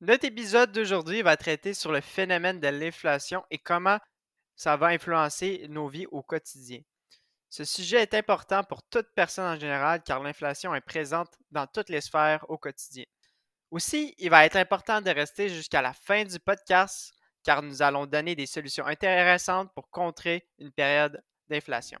Notre épisode d'aujourd'hui va traiter sur le phénomène de l'inflation et comment ça va influencer nos vies au quotidien. Ce sujet est important pour toute personne en général car l'inflation est présente dans toutes les sphères au quotidien. Aussi, il va être important de rester jusqu'à la fin du podcast car nous allons donner des solutions intéressantes pour contrer une période d'inflation.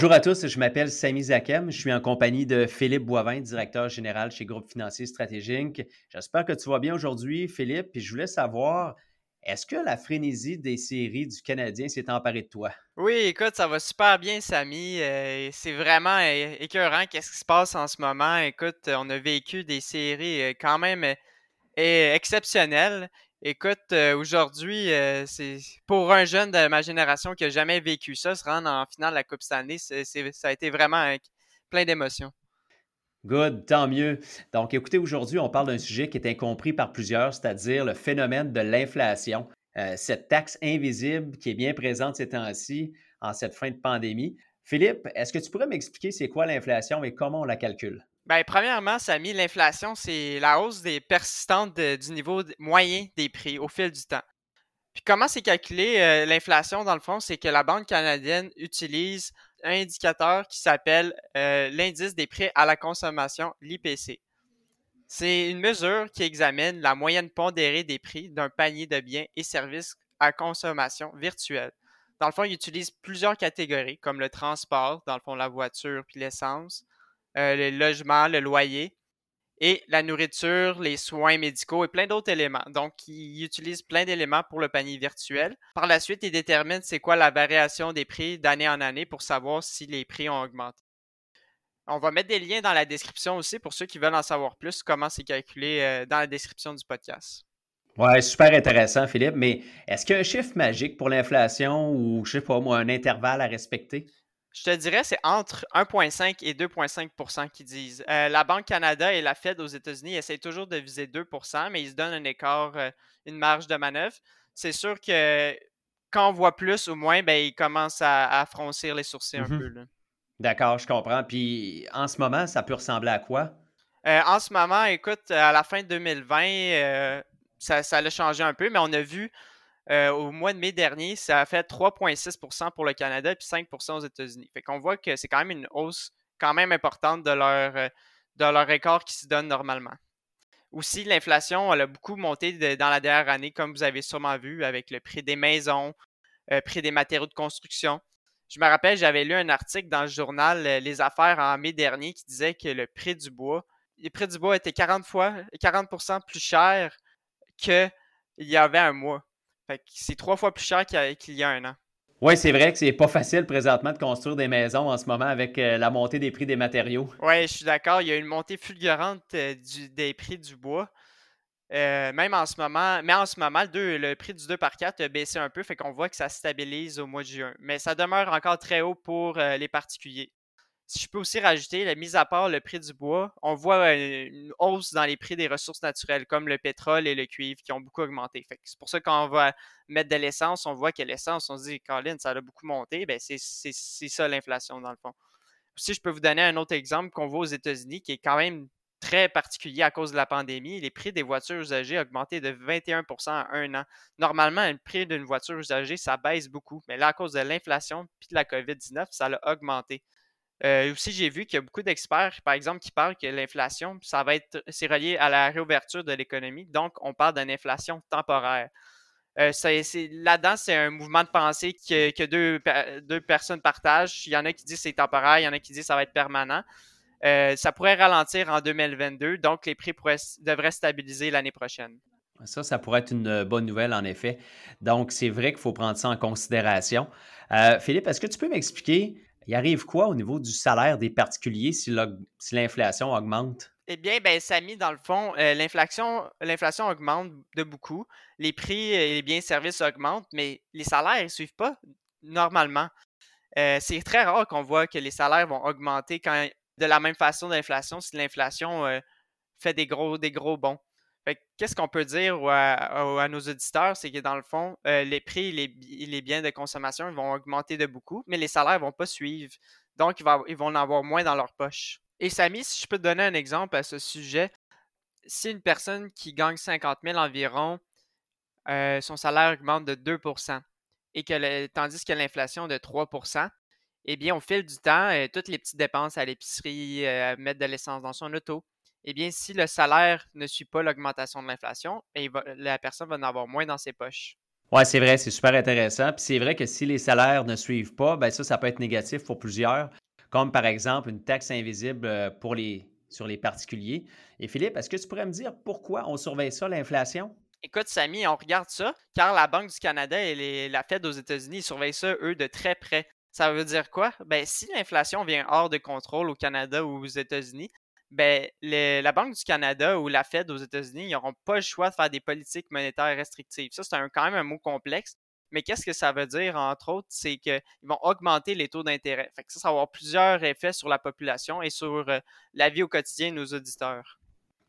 Bonjour à tous, je m'appelle Samy Zakem, je suis en compagnie de Philippe Boivin, directeur général chez Groupe Financier Stratégique. J'espère que tu vas bien aujourd'hui, Philippe, puis je voulais savoir, est-ce que la frénésie des séries du Canadien s'est emparée de toi? Oui, écoute, ça va super bien, Samy. Euh, c'est vraiment écœurant qu'est-ce qui se passe en ce moment. Écoute, on a vécu des séries euh, quand même euh, exceptionnelles. Écoute, euh, aujourd'hui, euh, c'est pour un jeune de ma génération qui a jamais vécu ça, se rendre en finale de la Coupe Stanley, ça a été vraiment plein d'émotions. Good, tant mieux. Donc, écoutez, aujourd'hui, on parle d'un sujet qui est incompris par plusieurs, c'est-à-dire le phénomène de l'inflation. Euh, cette taxe invisible qui est bien présente ces temps-ci, en cette fin de pandémie. Philippe, est-ce que tu pourrais m'expliquer c'est quoi l'inflation et comment on la calcule? Bien, premièrement, Samy, l'inflation, c'est la hausse des persistantes du niveau moyen des prix au fil du temps. Puis comment c'est calculé euh, l'inflation, dans le fond, c'est que la Banque canadienne utilise un indicateur qui s'appelle euh, l'indice des prix à la consommation, l'IPC. C'est une mesure qui examine la moyenne pondérée des prix d'un panier de biens et services à consommation virtuelle. Dans le fond, il utilise plusieurs catégories, comme le transport, dans le fond, la voiture puis l'essence, euh, le logement, le loyer et la nourriture, les soins médicaux et plein d'autres éléments. Donc, il utilise plein d'éléments pour le panier virtuel. Par la suite, il détermine c'est quoi la variation des prix d'année en année pour savoir si les prix ont augmenté. On va mettre des liens dans la description aussi pour ceux qui veulent en savoir plus comment c'est calculé euh, dans la description du podcast. Ouais, super intéressant, Philippe. Mais est-ce qu'il y a un chiffre magique pour l'inflation ou, je sais pas moi, un intervalle à respecter? Je te dirais, c'est entre 1,5 et 2,5% qui disent. Euh, la Banque Canada et la Fed aux États-Unis essayent toujours de viser 2% mais ils se donnent un écart, euh, une marge de manœuvre. C'est sûr que quand on voit plus ou moins, ben, ils commencent à, froncir les sourcils un mm-hmm. peu. D'accord, je comprends. Puis en ce moment, ça peut ressembler à quoi? Euh, en ce moment, écoute, à la fin de 2020, ça, ça a changé un peu, mais on a vu euh, au mois de mai dernier, ça a fait 3,6% pour le Canada et 5% aux États-Unis. Fait qu'on voit que c'est quand même une hausse quand même importante de leur, euh, de leur écart qui se donne normalement. Aussi, l'inflation, a beaucoup monté dans la dernière année, comme vous avez sûrement vu, avec le prix des maisons, le euh, prix des matériaux de construction. Je me rappelle, j'avais lu un article dans le journal Les Affaires en mai dernier qui disait que le prix du bois, les prix du bois étaient 40 fois, 40 plus cher qu'il y avait un mois c'est trois fois plus cher qu'il y a un an. Oui, c'est vrai que c'est pas facile présentement de construire des maisons en ce moment avec euh, la montée des prix des matériaux. Oui, je suis d'accord. Il y a une montée fulgurante euh, des prix du bois. Euh, même en ce moment, mais en ce moment, le, le prix du 2 par 4 a baissé un peu, fait qu'on voit que ça stabilise au mois de juin. Mais ça demeure encore très haut pour les particuliers. Si je peux aussi rajouter, la mise à part le prix du bois, on voit une hausse dans les prix des ressources naturelles comme le pétrole et le cuivre qui ont beaucoup augmenté. c'est pour ça que quand on va mettre de l'essence, on voit que l'essence, on se dit, Colin, ça a beaucoup monté. Ben, c'est ça l'inflation dans le fond. Si je peux vous donner un autre exemple qu'on voit aux États-Unis qui est quand même très particulier à cause de la pandémie. Les prix des voitures usagées ont augmenté de 21% en un an. Normalement, le prix d'une voiture usagée, ça baisse beaucoup. Mais là, à cause de l'inflation et de la COVID-19, ça a augmenté. Euh, aussi, j'ai vu qu'il y a beaucoup d'experts, par exemple, qui parlent que l'inflation, ça va être, c'est relié à la réouverture de l'économie. Donc, on parle d'une inflation temporaire. Euh, là-dedans, c'est un mouvement de pensée que, deux, deux, personnes partagent. Il y en a qui disent que c'est temporaire, il y en a qui disent que ça va être permanent. Euh, ça pourrait ralentir en 2022, donc les prix devraient stabiliser l'année prochaine. Ça, ça pourrait être une bonne nouvelle, en effet. Donc, c'est vrai qu'il faut prendre ça en considération. Philippe, est-ce que tu peux m'expliquer, il arrive quoi au niveau du salaire des particuliers si l'inflation augmente? Eh bien, ben, Samy, dans le fond, euh, l'inflation, l'inflation augmente de beaucoup. Les prix et les biens et services augmentent, mais les salaires ne suivent pas normalement. Euh, c'est très rare qu'on voit que les salaires vont augmenter de la même façon de l'inflation si l'inflation euh, fait des gros, des gros bons. Qu'est-ce qu'on peut dire à, nos auditeurs? C'est que dans le fond, les prix et les, biens de consommation vont augmenter de beaucoup, mais les salaires ne vont pas suivre. Donc, ils vont en avoir moins dans leur poche. Et Samy, si je peux te donner un exemple à ce sujet, si une personne qui gagne 50 000 environ, euh, son salaire augmente de 2% et que tandis que l'inflation de 3% eh bien, au fil du temps, euh, toutes les petites dépenses à l'épicerie, euh, mettre de l'essence dans son auto, eh bien, si le salaire ne suit pas l'augmentation de l'inflation, eh, la personne va en avoir moins dans ses poches. Oui, c'est vrai, c'est super intéressant. Puis c'est vrai que si les salaires ne suivent pas, ben ça, ça peut être négatif pour plusieurs comme par exemple une taxe invisible euh, pour les, sur les particuliers. Et Philippe, est-ce que tu pourrais me dire pourquoi on surveille ça, l'inflation? Écoute, Samy, on regarde ça, car la Banque du Canada et la Fed aux États-Unis surveillent ça, eux, de très près. Ça veut dire quoi? Ben, si l'inflation vient hors de contrôle au Canada ou aux États-Unis, ben, la Banque du Canada ou la Fed aux États-Unis, ils n'auront pas le choix de faire des politiques monétaires restrictives. Ça, c'est quand même un mot complexe, mais qu'est-ce que ça veut dire, entre autres, c'est qu'ils vont augmenter les taux d'intérêt. Ça, ça va avoir plusieurs effets sur la population et sur euh, la vie au quotidien de nos auditeurs.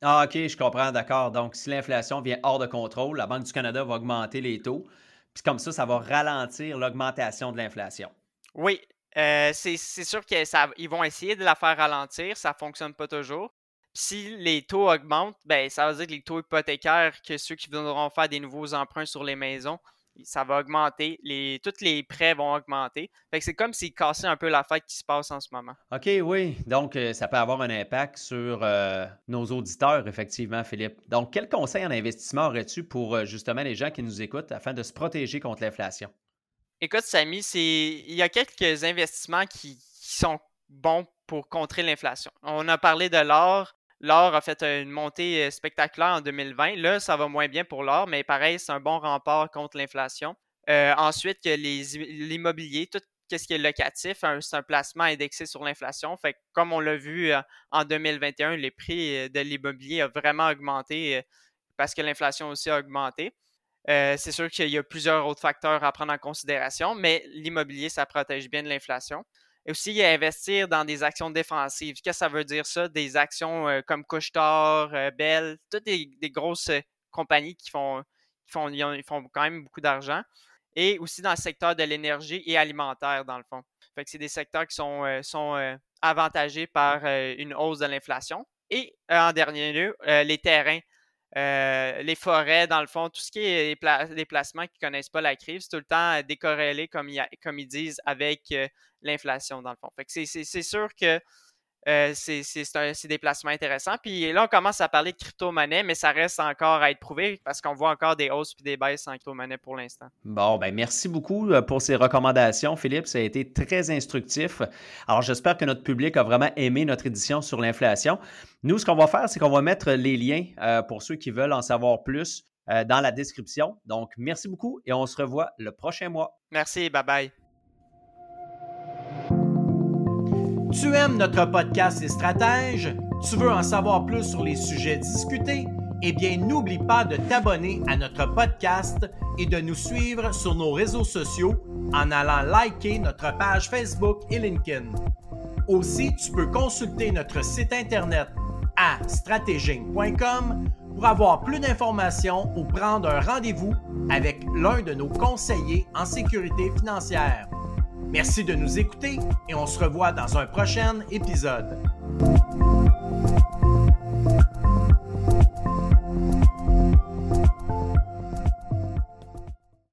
Ah, OK, je comprends, d'accord. Donc, si l'inflation vient hors de contrôle, la Banque du Canada va augmenter les taux. Puis comme ça, ça va ralentir l'augmentation de l'inflation. Oui, euh, c'est sûr qu'ils vont essayer de la faire ralentir. Ça ne fonctionne pas toujours. si les taux augmentent, ben, ça veut dire que les taux hypothécaires, que ceux qui voudront faire des nouveaux emprunts sur les maisons, ça va augmenter. Tous les prêts vont augmenter. c'est comme s'ils cassaient un peu la fête qui se passe en ce moment. OK, oui. Donc, euh, ça peut avoir un impact sur euh, nos auditeurs, effectivement, Philippe. Donc, quel conseil en investissement aurais-tu pour justement les gens qui nous écoutent afin de se protéger contre l'inflation? Écoute, Samy, il y a quelques investissements qui sont bons pour contrer l'inflation. On a parlé de l'or. L'or a fait une montée euh, spectaculaire en 2020. Là, ça va moins bien pour l'or, mais pareil, c'est un bon rempart contre l'inflation. Euh, ensuite, l'immobilier, tout ce qui est locatif, c'est un placement indexé sur l'inflation. Fait comme on l'a vu euh, en 2021, les prix de l'immobilier ont vraiment augmenté parce que l'inflation aussi a augmenté. C'est sûr qu'il y a plusieurs autres facteurs à prendre en considération, mais l'immobilier, ça protège bien de l'inflation. Et aussi, investir dans des actions défensives. Qu'est-ce que ça veut dire ça? Des actions euh, comme Couchetard, euh, Bell, toutes des, grosses euh, compagnies qui font quand même beaucoup d'argent. Et aussi dans le secteur de l'énergie et alimentaire, dans le fond. Fait que c'est des secteurs qui sont, sont avantagés par une hausse de l'inflation. Et en dernier lieu, les terrains. Les forêts, dans le fond, tout ce qui est les, placements qui ne connaissent pas la crise, tout le temps décorrélé, comme, comme ils disent, avec l'inflation, dans le fond. C'est sûr que euh, c'est des placements intéressants. Puis là, on commence à parler de crypto-monnaie, mais ça reste encore à être prouvé parce qu'on voit encore des hausses et des baisses en crypto-monnaie pour l'instant. Bon, ben merci beaucoup euh, pour ces recommandations, Philippe. Ça a été très instructif. Alors, j'espère que notre public a vraiment aimé notre édition sur l'inflation. Nous, ce qu'on va faire, c'est qu'on va mettre les liens euh, pour ceux qui veulent en savoir plus dans la description. Donc, merci beaucoup et on se revoit le prochain mois. Merci, bye bye. Tu aimes notre podcast Les Stratèges? Tu veux en savoir plus sur les sujets discutés? Eh bien, n'oublie pas de t'abonner à notre podcast et de nous suivre sur nos réseaux sociaux en allant liker notre page Facebook et LinkedIn. Aussi, tu peux consulter notre site internet à stratéging.com pour avoir plus d'informations ou prendre un rendez-vous avec l'un de nos conseillers en sécurité financière. Merci de nous écouter et on se revoit dans un prochain épisode.